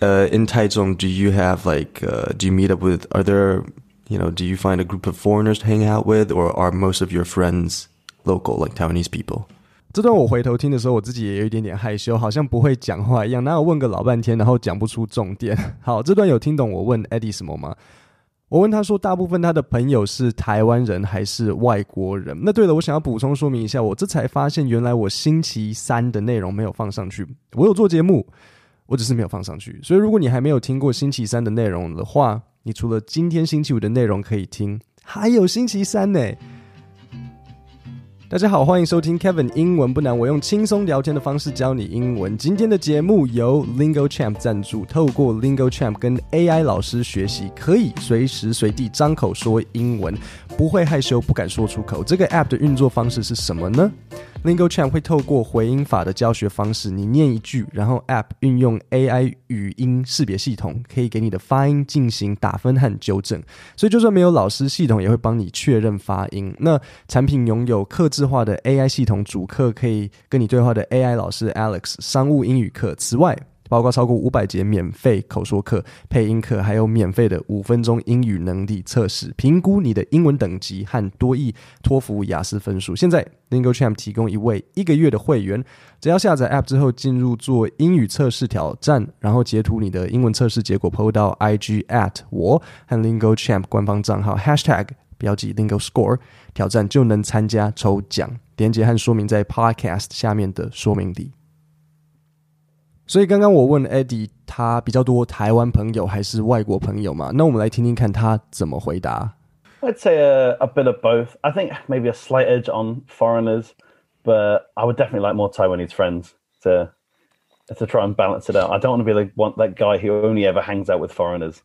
uh, in Taichung, do you have like do you meet up with, are there, you know, do you find a group of foreigners to hang out with, or are most of your friends local, like Taiwanese people? 这段我回头听的时候，我自己也有一点点害羞，好像不会讲话一样。哪有问个老半天，然后讲不出重点？好，这段有听懂我问 Eddie 什么吗？我问他说，大部分他的朋友是台湾人还是外国人？那对了，我想要补充说明一下，我这才发现原来我星期三的内容没有放上去。我有做节目，我只是没有放上去。所以如果你还没有听过星期三的内容的话，你除了今天星期五的内容可以听，还有星期三呢。大家好，欢迎收听 Kevin 英文不难，我用轻松聊天的方式教你英文。今天的节目由 Lingo Champ 赞助，透过 Lingo Champ 跟 AI 老师学习，可以随时随地张口说英文，不会害羞，不敢说出口。这个 App 的运作方式是什么呢？Lingo Champ 会透过回音法的教学方式，你念一句，然后 App 运用 AI 语音识别系统，可以给你的发音进行打分和纠正。所以就算没有老师，系统也会帮你确认发音。那产品拥有客制化的 AI 系统，主课可以跟你对话的 AI 老师 Alex 商务英语课。此外，包括超过五百节免费口说课、配音课，还有免费的五分钟英语能力测试，评估你的英文等级和多益、托福、雅思分数。现在 Lingo Champ 提供一位一个月的会员，只要下载 App 之后进入做英语测试挑战，然后截图你的英文测试结果 PO 到 IG at 我和 Lingo Champ 官方账号 Hashtag 标记 Lingo Score 挑战，就能参加抽奖。链接和说明在 Podcast 下面的说明里。所以刚刚我问 Eddie，他比较多台湾朋友还是外国朋友嘛？那我们来听听看他怎么回答。I'd say a, a bit of both. I think maybe a slight edge on foreigners, but I would definitely like more Taiwanese friends to to try and balance it out. I don't want to be like one that guy who only ever hangs out with foreigners.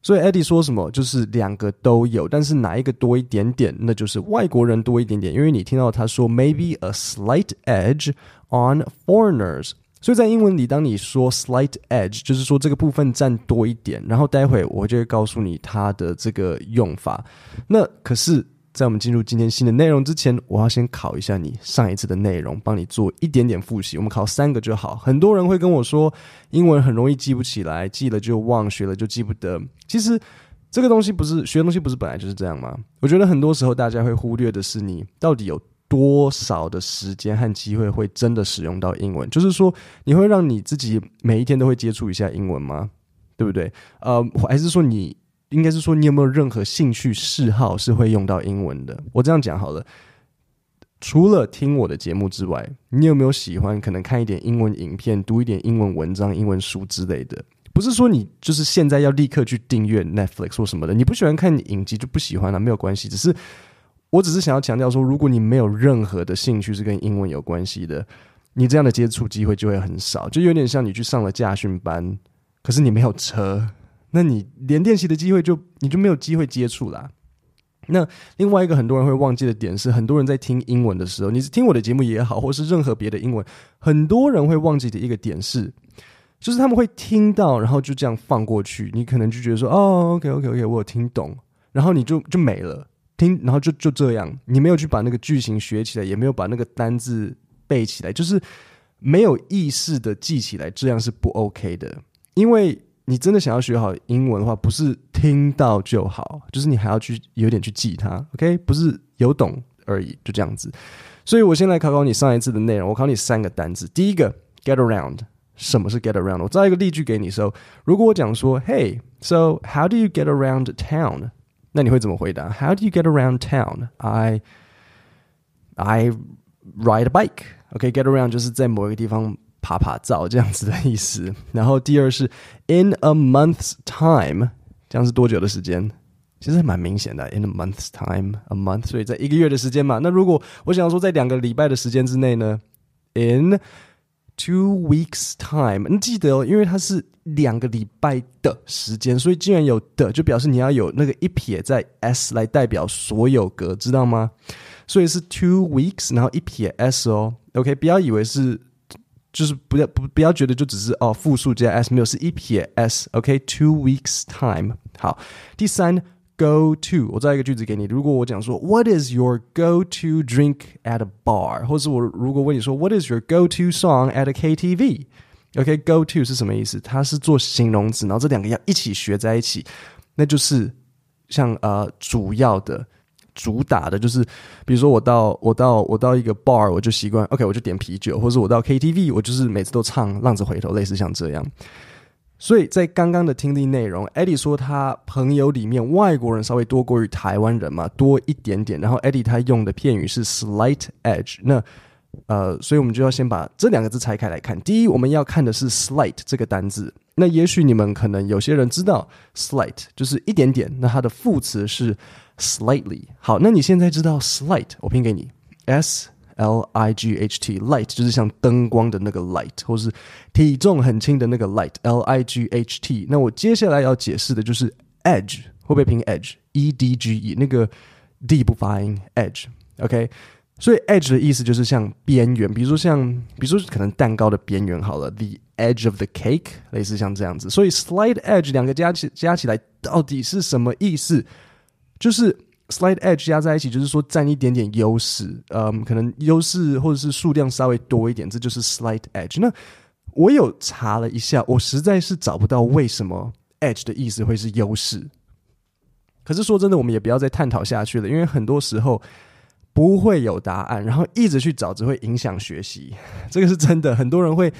所以 Eddie 说什么就是两个都有，但是哪一个多一点点，那就是外国人多一点点。因为你听到他说 maybe a slight edge on foreigners。 所以在英文里，当你说 slight edge，就是说这个部分占多一点，然后待会我就会告诉你它的这个用法。那可是，在我们进入今天新的内容之前，我要先考一下你上一次的内容，帮你做一点点复习。我们考三个就好。很多人会跟我说，英文很容易记不起来，记了就忘，学了就记不得。其实这个东西不是学东西，不是本来就是这样吗？我觉得很多时候大家会忽略的是，你到底有。多少的时间和机会会真的使用到英文？就是说，你会让你自己每一天都会接触一下英文吗？对不对？呃，还是说你应该是说你有没有任何兴趣嗜好是会用到英文的？我这样讲好了。除了听我的节目之外，你有没有喜欢可能看一点英文影片、读一点英文文章、英文书之类的？不是说你就是现在要立刻去订阅 Netflix 或什么的。你不喜欢看影集就不喜欢了，没有关系，只是。我只是想要强调说，如果你没有任何的兴趣是跟英文有关系的，你这样的接触机会就会很少，就有点像你去上了驾训班，可是你没有车，那你连练习的机会就你就没有机会接触啦。那另外一个很多人会忘记的点是，很多人在听英文的时候，你是听我的节目也好，或是任何别的英文，很多人会忘记的一个点是，就是他们会听到，然后就这样放过去，你可能就觉得说，哦，OK OK OK，我有听懂，然后你就就没了。听，然后就就这样，你没有去把那个句型学起来，也没有把那个单字背起来，就是没有意识的记起来，这样是不 OK 的。因为你真的想要学好英文的话，不是听到就好，就是你还要去有点去记它，OK？不是有懂而已，就这样子。所以我先来考考你上一次的内容，我考你三个单字。第一个，get around，什么是 get around？我造一个例句给你说，如果我讲说，Hey，so how do you get around town？那你会怎么回答？How do you get around town? I I ride a bike. OK, get around 就是在某一个地方趴趴走这样子的意思。然后第二是 in a month's time，这样是多久的时间？其实还蛮明显的，in a month's time, a month，所以在一个月的时间嘛。那如果我想说在两个礼拜的时间之内呢？In Two weeks time，你记得哦，因为它是两个礼拜的时间，所以既然有的，就表示你要有那个一撇在 s 来代表所有格，知道吗？所以是 two weeks，然后一撇 s 哦，OK，不要以为是，就是不要不不要觉得就只是哦复数加 s，没有，是一撇 s，OK，two weeks time。好，第三。Go to，我再一个句子给你。如果我讲说，What is your go-to drink at a bar？或是我如果问你说，What is your go-to song at a KTV？OK，go to 是什么意思？它是做形容词，然后这两个要一起学在一起，那就是像呃主要的、主打的，就是比如说我到我到我到一个 bar，我就习惯 OK，我就点啤酒，或者我到 KTV，我就是每次都唱《浪子回头》，类似像这样。所以在刚刚的听力内容，Eddie 说他朋友里面外国人稍微多过于台湾人嘛，多一点点。然后 Eddie 他用的片语是 slight edge，那呃，所以我们就要先把这两个字拆开来看。第一，我们要看的是 slight 这个单字。那也许你们可能有些人知道 slight 就是一点点，那它的副词是 slightly。好，那你现在知道 slight，我拼给你 s。L I G H T，light 就是像灯光的那个 light，或是体重很轻的那个 light，L I G H T。那我接下来要解释的就是 edge，会不会拼 edge？E D G E，那个 D 不发音，edge，OK？所以 edge 的意思就是像边缘，比如说像，比如说可能蛋糕的边缘好了，the edge of the cake，类似像这样子。所以 slight edge 两个加起加起来到底是什么意思？就是。Slight edge 加在一起，就是说占一点点优势，嗯，可能优势或者是数量稍微多一点，这就是 slight edge。那我有查了一下，我实在是找不到为什么 edge 的意思会是优势。可是说真的，我们也不要再探讨下去了，因为很多时候不会有答案，然后一直去找只会影响学习。这个是真的，很多人会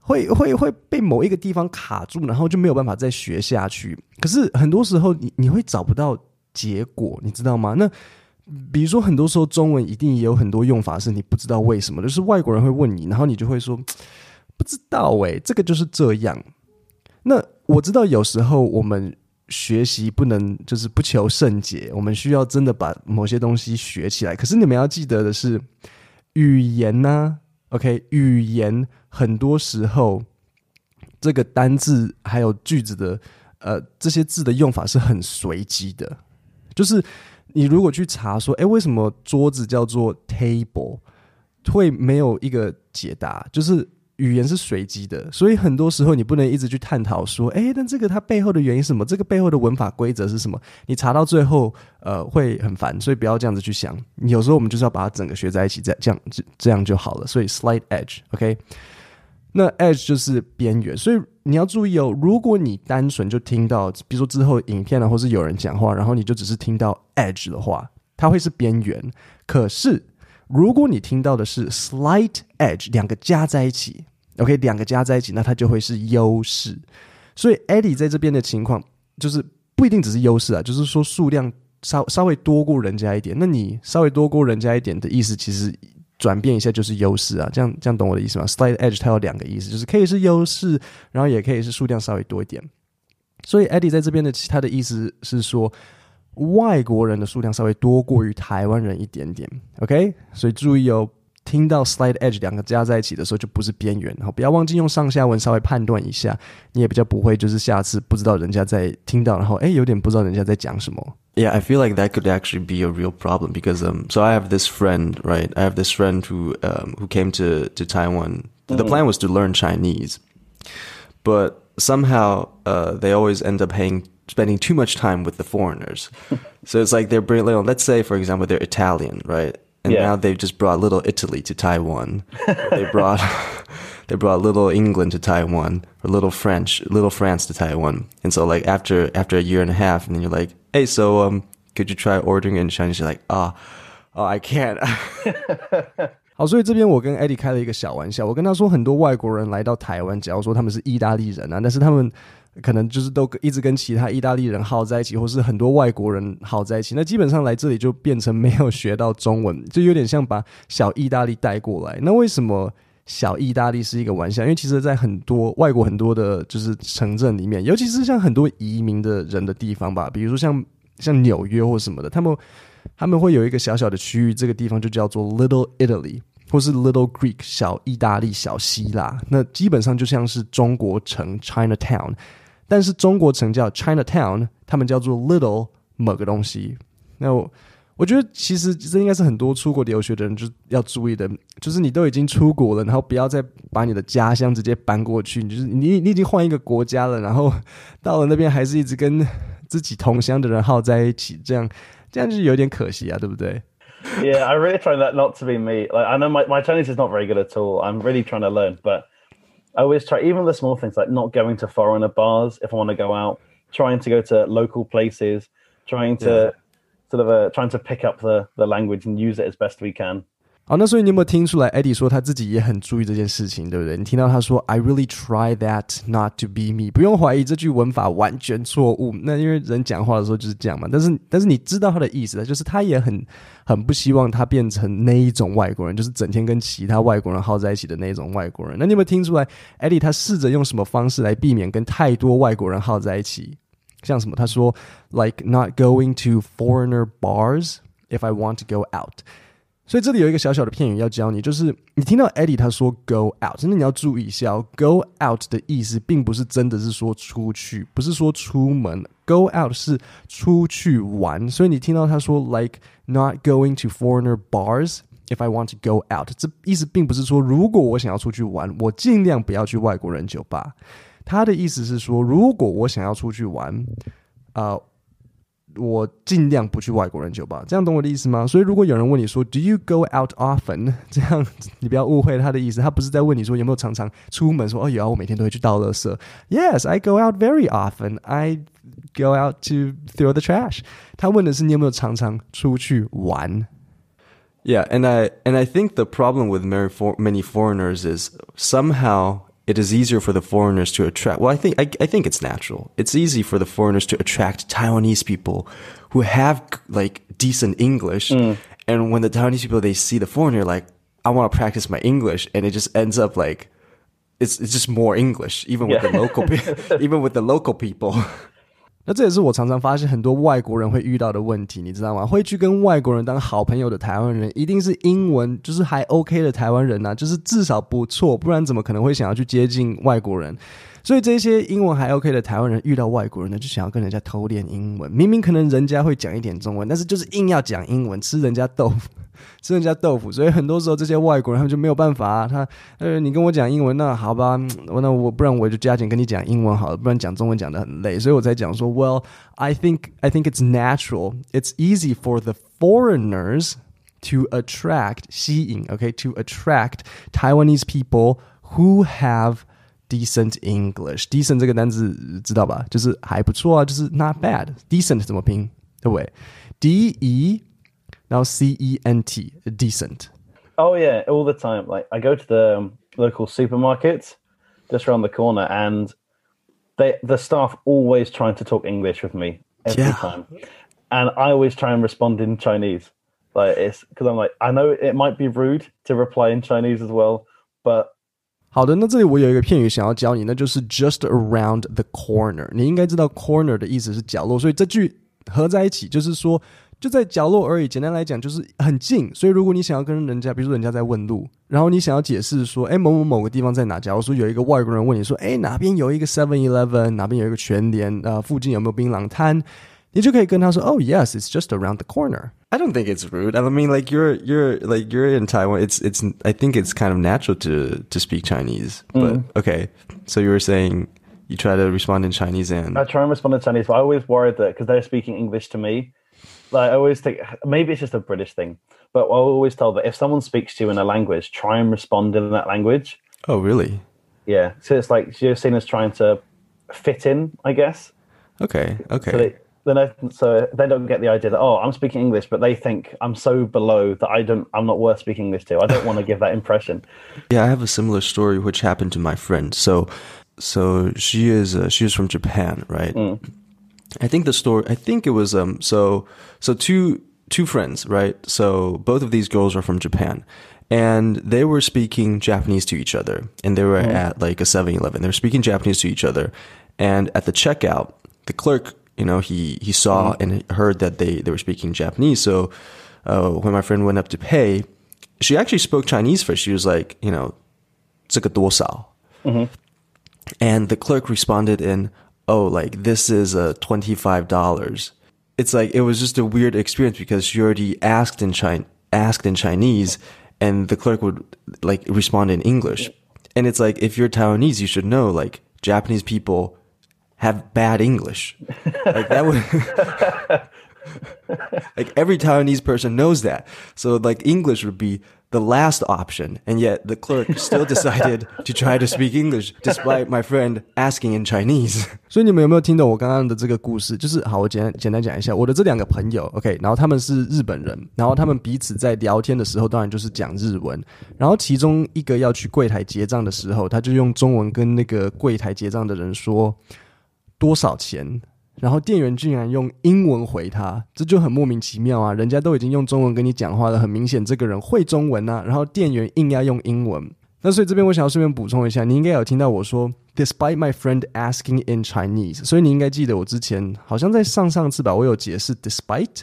会会会被某一个地方卡住，然后就没有办法再学下去。可是很多时候你你会找不到。结果你知道吗？那比如说，很多时候中文一定也有很多用法是你不知道为什么，就是外国人会问你，然后你就会说不知道诶，这个就是这样。那我知道有时候我们学习不能就是不求甚解，我们需要真的把某些东西学起来。可是你们要记得的是，语言呢，OK，语言很多时候这个单字还有句子的呃这些字的用法是很随机的。就是你如果去查说，诶，为什么桌子叫做 table，会没有一个解答？就是语言是随机的，所以很多时候你不能一直去探讨说，诶，但这个它背后的原因是什么？这个背后的文法规则是什么？你查到最后，呃，会很烦，所以不要这样子去想。有时候我们就是要把它整个学在一起，这样这样这样就好了。所以 slight edge，OK。那 edge 就是边缘，所以你要注意哦。如果你单纯就听到，比如说之后影片啊，或是有人讲话，然后你就只是听到 edge 的话，它会是边缘。可是如果你听到的是 slight edge，两个加在一起，OK，两个加在一起，那它就会是优势。所以 Eddie 在这边的情况，就是不一定只是优势啊，就是说数量稍稍微多过人家一点。那你稍微多过人家一点的意思，其实。转变一下就是优势啊，这样这样懂我的意思吗？Slight edge 它有两个意思，就是可以是优势，然后也可以是数量稍微多一点。所以 Eddie 在这边的其他的意思是说，外国人的数量稍微多过于台湾人一点点。OK，所以注意哦。听到 slight edge 两个加在一起的时候，就不是边缘。然后不要忘记用上下文稍微判断一下，你也比较不会就是下次不知道人家在听到，然后诶有点不知道人家在讲什么。Yeah, I feel like that could actually be a real problem because um, so I have this friend, right? I have this friend who um who came to to Taiwan. The plan was to learn Chinese, but somehow uh they always end up paying spending too much time with the foreigners. so it's like they're bringing, let's say for example they're Italian, right? And yeah. now they've just brought little Italy to Taiwan. they brought they brought little England to Taiwan, or little French, little France to Taiwan. And so like after after a year and a half, and then you're like, hey, so um, could you try ordering in Chinese? Like, ah, oh, oh, I can't. 好，所以这边我跟 Eddie 开了一个小玩笑，我跟他说，很多外国人来到台湾，假如说他们是意大利人啊，但是他们。可能就是都一直跟其他意大利人耗在一起，或是很多外国人耗在一起。那基本上来这里就变成没有学到中文，就有点像把小意大利带过来。那为什么小意大利是一个玩笑？因为其实，在很多外国很多的，就是城镇里面，尤其是像很多移民的人的地方吧，比如说像像纽约或什么的，他们他们会有一个小小的区域，这个地方就叫做 Little Italy，或是 Little Greek，小意大利、小希腊。那基本上就像是中国城 Chinatown。但是中国城叫 Chinatown，他们叫做 Little 某个东西。那我觉得其实这应该是很多出国留学的人就要注意的，就是你都已经出国了，然后不要再把你的家乡直接搬过去。你就是你你已经换一个国家了，然后到了那边还是一直跟自己同乡的人耗在一起，这样这样就是有点可惜啊，对不对？Yeah, I really try that not to be me. Like I know my my Chinese is not very good at all. I'm really trying to learn, but I always try, even the small things like not going to foreigner bars if I want to go out, trying to go to local places, trying to Yeah. Sort of a, trying to pick up the the language and use it as best we can. 好，那所以你有没有听出来？Eddie 说他自己也很注意这件事情，对不对？你听到他说 "I really try that not to be me"，不用怀疑这句文法完全错误。那因为人讲话的时候就是这样嘛。但是，但是你知道他的意思，就是他也很很不希望他变成那一种外国人，就是整天跟其他外国人耗在一起的那种外国人。那你有没有听出来？Eddie 他试着用什么方式来避免跟太多外国人耗在一起？像什么？他说 "Like not going to foreigner bars if I want to go out"。所以这里有一个小小的片语要教你，就是你听到 Eddie 他说 go out，真的你要注意一下，go out 的意思并不是真的是说出去，不是说出门，go out 是出去玩。所以你听到他说 like not going to foreigner bars if I want to go out，这意思并不是说如果我想要出去玩，我尽量不要去外国人酒吧。他的意思是说，如果我想要出去玩，呃。我尽量不去外国人酒吧，这样懂我的意思吗？所以如果有人问你说 “Do you go out often？” 这样你不要误会他的意思，他不是在问你说有没有常常出门说，说哦有啊，我每天都会去倒垃圾。Yes, I go out very often. I go out to throw the trash. 他问的是你有没有常常出去玩。 Yeah, and I and I think the problem with many, for, many foreigners is somehow it is easier for the foreigners to attract. Well, I think I, I think it's natural. It's easy for the foreigners to attract Taiwanese people who have like decent English, mm. and when the Taiwanese people they see the foreigner, like I want to practice my English, and it just ends up like it's it's just more English, even with the local even with the local people. 那这也是我常常发现很多外国人会遇到的问题，你知道吗？会去跟外国人当好朋友的台湾人，一定是英文就是还 OK 的台湾人呐、就是至少不错，不然怎么可能会想要去接近外国人？所以这些英文还 OK 的台湾人遇到外国人呢，就想要跟人家偷练英文。明明可能人家会讲一点中文，但是就是硬要讲英文，吃人家豆腐，吃人家豆腐。所以很多时候这些外国人他们就没有办法、啊，他呃，你跟我讲英文，那好吧，我那我不然我就加紧跟你讲英文好了，不然讲中文讲得很累。所以我才讲说，Well, I think I think it's natural. It's easy for the foreigners to attract 吸引，OK, to attract Taiwanese people who have decent English. Decent 这个单字知道吧？就是还不错啊，就是 not bad. Decent 怎么拼？对不对？D E， 然后 C E N T, decent. Oh yeah, all the time. Like I go to the um, local supermarket just around the corner, and they the staff always trying to talk English with me every Yeah. time, and I always try and respond in Chinese. Like it's because I'm like I know it might be rude to reply in Chinese as well, but 好的，那这里我有一个片语想要教你，那就是 just around the corner。你应该知道 corner 的意思是角落，所以这句合在一起就是说 就在角落而已。简单来讲就是很近。所以如果你想要跟人家，比如说人家在问路，然后你想要解释说，哎，某某某个地方在哪？假如说有一个外国人问你说，哎，哪边有一个 Seven Eleven，哪边有一个全联，呃，附近有没有槟榔摊？你就可以跟他说，Oh yes, it's just around the corner。 I don't think it's rude. I mean, like you're you're like you're in Taiwan. It's it's. I think it's kind of natural to to speak Chinese. But okay, so you were saying you try to respond in Chinese and I try and respond in Chinese. But I always worried that because they're speaking English to me, like I always think maybe it's just a British thing, but I always tell that if someone speaks to you in a language, try and respond in that language. oh really? Yeah, so it's like you're seen as trying to fit in, I guess. Okay, okay. So they, then I, so they don't get the idea that oh, I'm speaking English, but they think I'm so below that I don't, I'm not worth speaking English to. I don't want to give that impression. Yeah, I have a similar story which happened to my friend. So, so she is uh, she is from Japan, right? I think the story. I think it was um. So so two two friends, right? So both of these girls are from Japan, and they were speaking Japanese to each other, and they were at like a 7-Eleven. They were speaking Japanese to each other, and at the checkout, the clerk, you know, he he saw and heard that they they were speaking Japanese. So uh, when my friend went up to pay, she actually spoke Chinese first. She was like, you know, 这个多少? And the clerk responded in, oh, like this is a $25. It's like, it was just a weird experience because she already asked in China, asked in Chinese and the clerk would like respond in English. And it's like, if you're Taiwanese, you should know like Japanese people have bad English. like that would, like every Taiwanese person knows that. So like English would be the last option, and yet the clerk still decided to try to speak English despite my friend asking in Chinese. 所以你们有没有听懂我刚刚的这个故事？就是好，我简单简单讲一下，我的这两个朋友，OK，然后他们是日本人，然后他们彼此在聊天的时候，当然就是讲日文。然后其中一个要去柜台结账的时候，他就用中文跟那个柜台结账的人说多少钱。然后店员竟然用英文回他，这就很莫名其妙啊！人家都已经用中文跟你讲话了，很明显这个人会中文啊。然后店员硬要用英文，那所以这边我想要顺便补充一下，你应该有听到我说，despite my friend asking in Chinese，所以你应该记得我之前好像在上上次吧，我有解释 despite，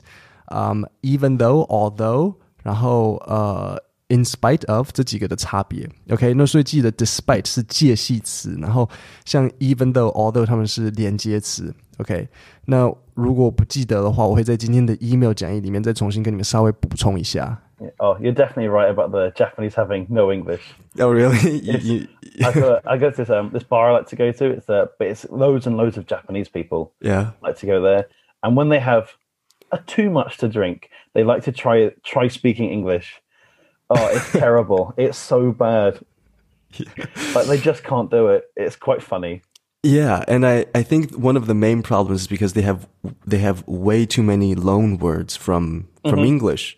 嗯、，even though，although，然后呃。In spite of 这几个的差别，OK，那所以记得 despite 是介系词，然后像 even though、although 他们是连接词 ，OK。那如果不记得的话，我会在今天的 email 讲义里面再重新跟你们稍微补充一下。Oh, you're definitely right about the Japanese having no English. Oh, really? You, you, I go, I go to this um this bar I like to go to. It's uh, but it's loads and loads of Japanese people. Yeah, like to go there, and when they have a too much to drink, they like to try try speaking English. Oh, it's terrible. it's so bad. Like they just can't do it. It's quite funny. Yeah, and I, I think one of the main problems is because they have they have way too many loan words from from mm-hmm. English.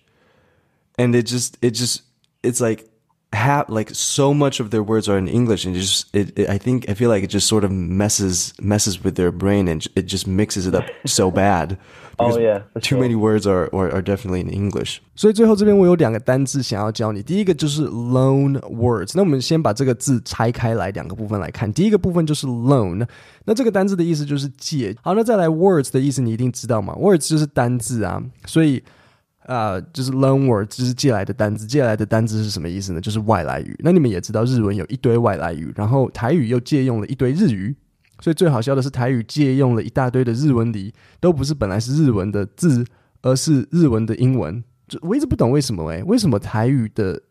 And it just it just it's like have like so much of their words are in English and it just it, it, I think I feel like it just sort of messes messes with their brain and it just mixes it up so bad. Oh yeah, too many words are, are are definitely in English. 所以最后这边我有两个单字想要教你。第一个就是 loan words。那我们先把这个字拆开来两个部分来看。第一个部分就是 loan。那这个单字的意思就是借。好，那再来 words 的意思你一定知道嘛？words 就是单字啊。所以啊、 呃，就是 loan word，就是借来的单字。借来的单字是什么意思呢？就是外来语。那你们也知道日文有一堆外来语，然后台语又借用了一堆日语。所以最好笑的是，台语借用了一大堆的日文里，都不是本来是日文的字，而是日文的英文。就我一直不懂为什么诶、为什么台语的，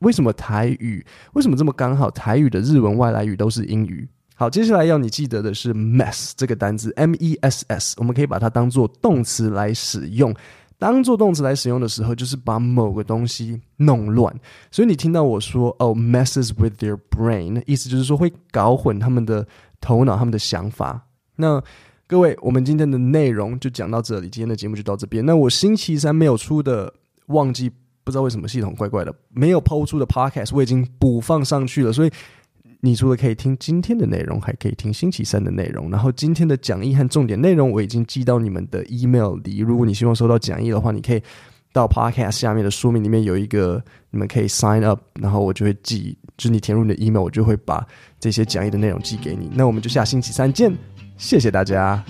为什么台语，为什么这么刚好？台语的日文外来语都是英语。好，接下来要你记得的是 mess 这个单字，M E S S，我们可以把它当做动词来使用。当做动词来使用的时候，就是把某个东西弄乱。所以你听到我说哦，messes with their brain，意思就是说会搞混他们的。头脑他们的想法。那各位，我们今天的内容就讲到这里，今天的节目就到这边。那我星期三没有出的，忘记不知道为什么系统怪怪的，没有抛出的 podcast 我已经补放上去了。所以你除了可以听今天的内容，还可以听星期三的内容。然后今天的讲义和重点内容我已经寄到你们的 email 里。如果你希望收到讲义的话，你可以到 podcast 下面的说明里面有一个，你们可以 sign up，然后我就会寄。就是你填入你的 email，我就会把这些讲义的内容寄给你。那我们就下星期三见，谢谢大家。